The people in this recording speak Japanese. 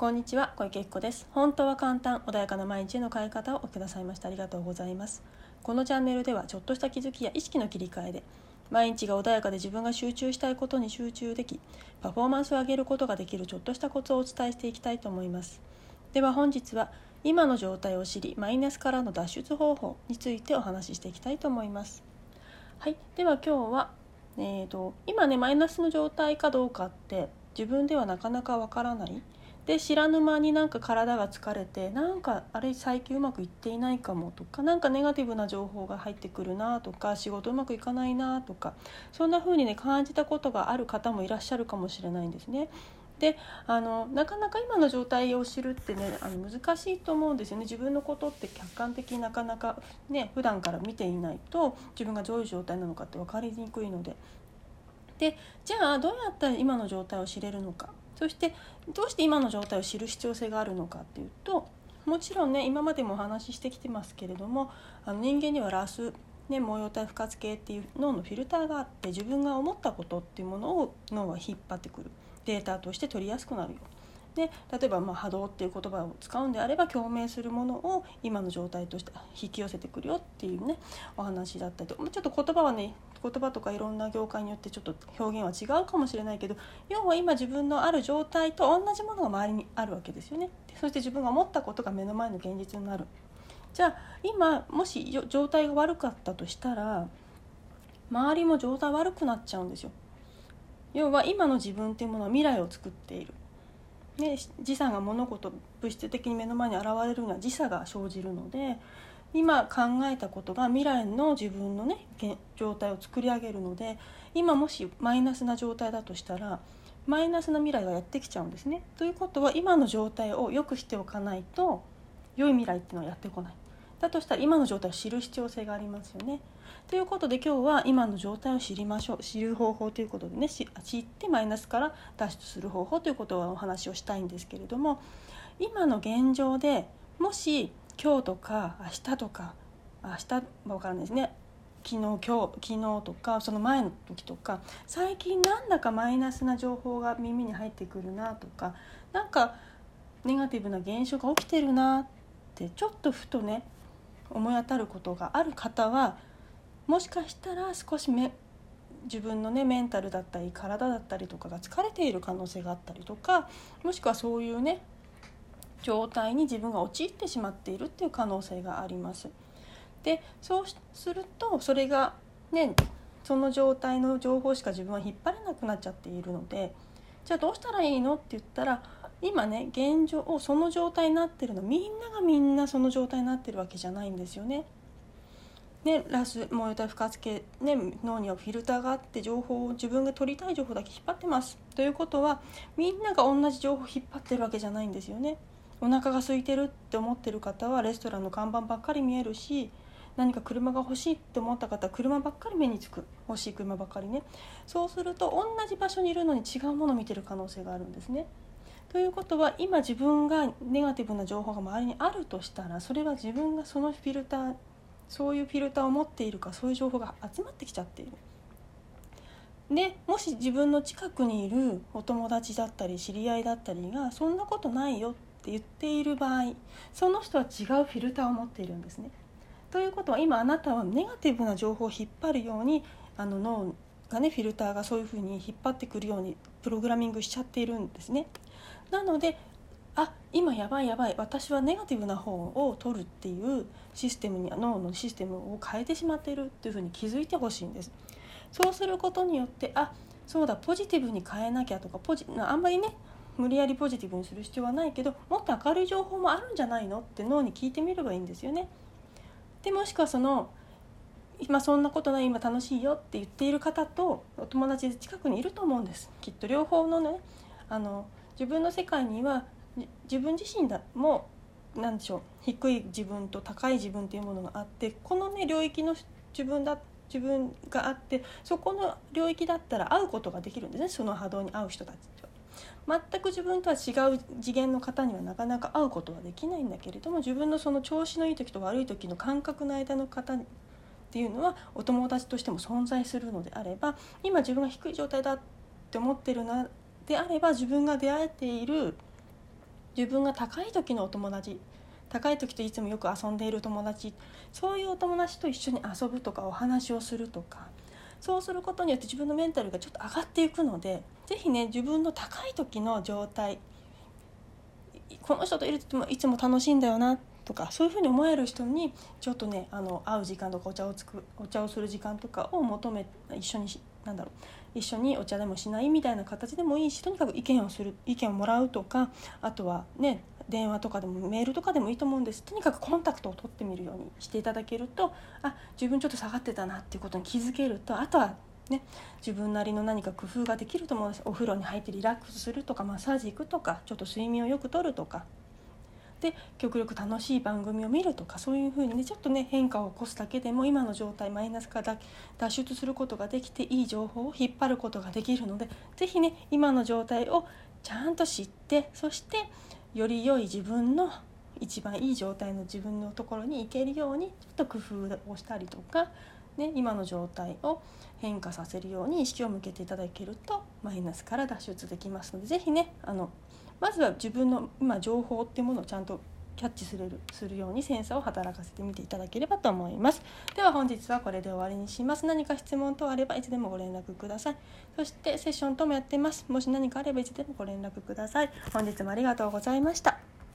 こんにちは小池子です。本当は簡単穏やかな毎日の変え方をおくださいましてありがとうございます。このチャンネルではちょっとした気づきや意識の切り替えで毎日が穏やかで自分が集中したいことに集中できパフォーマンスを上げることができるちょっとしたコツをお伝えしていきたいと思います。では本日は今の状態を知りマイナスからの脱出方法についてお話ししていきたいと思います。はい。では今日はえーと、今ねマイナスの状態かどうかって自分ではなかなかわからないで知らぬ間になんか体が疲れてなんかあれ最近うまくいっていないかもとか何かネガティブな情報が入ってくるなとか仕事うまくいかないなとかそんな風にね感じたことがある方もいらっしゃるかもしれないんですね。であのなかなか今の状態を知るってねあの難しいと思うんですよね自分のことって客観的になかなかね普段から見ていないと自分がどういう状態なのかって分かりにくいので。でじゃあどうやったら今の状態を知れるのかそしてどうして今の状態を知る必要性があるのかっていうともちろんね今までもお話ししてきてますけれどもあの人間にはラス、ね、模様体不活系っていう脳のフィルターがあって自分が思ったことっていうものを脳は引っ張ってくるデータとして取りやすくなるよ。で例えばまあ波動っていう言葉を使うんであれば共鳴するものを今の状態として引き寄せてくるよっていうねお話だったりとちょっと言葉はね言葉とかいろんな業界によってちょっと表現は違うかもしれないけど要は今自分のある状態と同じものが周りにあるわけですよね。そして自分が思ったことが目の前の現実になる。じゃあ今もし状態が悪かったとしたら周りも状態悪くなっちゃうんですよ。要は今の自分っていうものは未来を作っている。ね、時差が物事物質的に目の前に現れるには時差が生じるので今考えたことが未来の自分のね状態を作り上げるので今もしマイナスな状態だとしたらマイナスな未来がやってきちゃうんですね。ということは今の状態を良くしておかないと良い未来っていうのはやってこない。だとしたら今の状態を知る必要性がありますよね。ということで今日は今の状態を知りましょう知る方法ということでね知ってマイナスから脱出する方法ということをお話をしたいんですけれども今の現状でもし今日とか明日とか明日は分からないですね。昨日今日昨日とかその前の時とか最近なんだかマイナスな情報が耳に入ってくるなとかなんかネガティブな現象が起きてるなってちょっとふとね思い当たることがある方はもしかしたら少しめ自分のねメンタルだったり体だったりとかが疲れている可能性があったりとかもしくはそういうね状態に自分が陥ってしまっているっていう可能性があります。でそうするとそれがねその状態の情報しか自分は引っ張れなくなっちゃっているのでじゃあどうしたらいいのって言ったら今ね現状をその状態になってるのみんながみんなその状態になってるわけじゃないんですよね。ね、ラス燃えた不活系、ね、脳にはフィルターがあって情報を自分が取りたい情報だけ引っ張ってますということはみんなが同じ情報を引っ張ってるわけじゃないんですよね。お腹が空いてるって思ってる方はレストランの看板ばっかり見えるし何か車が欲しいって思った方は車ばっかり目につく欲しい車ばっかりねそうすると同じ場所にいるのに違うものを見てる可能性があるんですね。ということは今自分がネガティブな情報が周りにあるとしたらそれは自分がそのフィルターそういうフィルターを持っているかそういう情報が集まってきちゃっている。でもし自分の近くにいるお友達だったり知り合いだったりがそんなことないよって言っている場合その人は違うフィルターを持っているんですね。ということは今あなたはネガティブな情報を引っ張るようにあの脳がねフィルターがそういうふうに引っ張ってくるようにプログラミングしちゃっているんですね。なのであ今やばいやばい私はネガティブな方を取るっていうシステムに脳のシステムを変えてしまっているっていうふうに気づいてほしいんです。そうすることによってあそうだポジティブに変えなきゃとかポジあんまりね無理やりポジティブにする必要はないけどもっと明るい情報もあるんじゃないのって脳に聞いてみればいいんですよね。でもしくはその今そんなことない今楽しいよって言っている方とお友達で近くにいると思うんです。きっと両方のねあの自分の世界には自分自身だも何でしょう低い自分と高い自分っていうものがあってこのね領域の自分だ自分があってそこの領域だったら会うことができるんですね。その波動に合う人たち全く自分とは違う次元の方にはなかなか会うことはできないんだけれども自分のその調子のいい時と悪い時の感覚の間の方っていうのはお友達としても存在するのであれば今自分が低い状態だって思ってるのであれば自分が出会えている自分が高い時のお友達高い時といつもよく遊んでいる友達そういうお友達と一緒に遊ぶとかお話をするとかそうすることによって自分のメンタルがちょっと上がっていくので是非ね自分の高い時の状態この人といるといつも楽しいんだよなとかそういうふうに思える人にちょっとねあの会う時間とかお茶をつくお茶をする時間とかを求め一緒になんだろう一緒にお茶でもしないみたいな形でもいいしとにかく意見をする意見をもらうとかあとはね電話とかでもメールとかでもいいと思うんです。とにかくコンタクトを取ってみるようにしていただけるとあ自分ちょっと下がってたなっていうことに気づけるとあとはね自分なりの何か工夫ができると思うんです。お風呂に入ってリラックスするとかマッサージ行くとかちょっと睡眠をよくとるとか。で極力楽しい番組を見るとかそういうふうにねちょっとね変化を起こすだけでも今の状態マイナスから脱出することができていい情報を引っ張ることができるので是非ね今の状態をちゃんと知ってそしてより良い自分の一番いい状態の自分のところに行けるようにちょっと工夫をしたりとか、ね、今の状態を変化させるように意識を向けていただけるとマイナスから脱出できますので是非ねあのまずは自分の今情報っていうものをちゃんとキャッチするするようにセンサーを働かせてみていただければと思います。では本日はこれで終わりにします。何か質問等あればいつでもご連絡ください。そしてセッションともやってます。もし何かあればいつでもご連絡ください。本日もありがとうございました。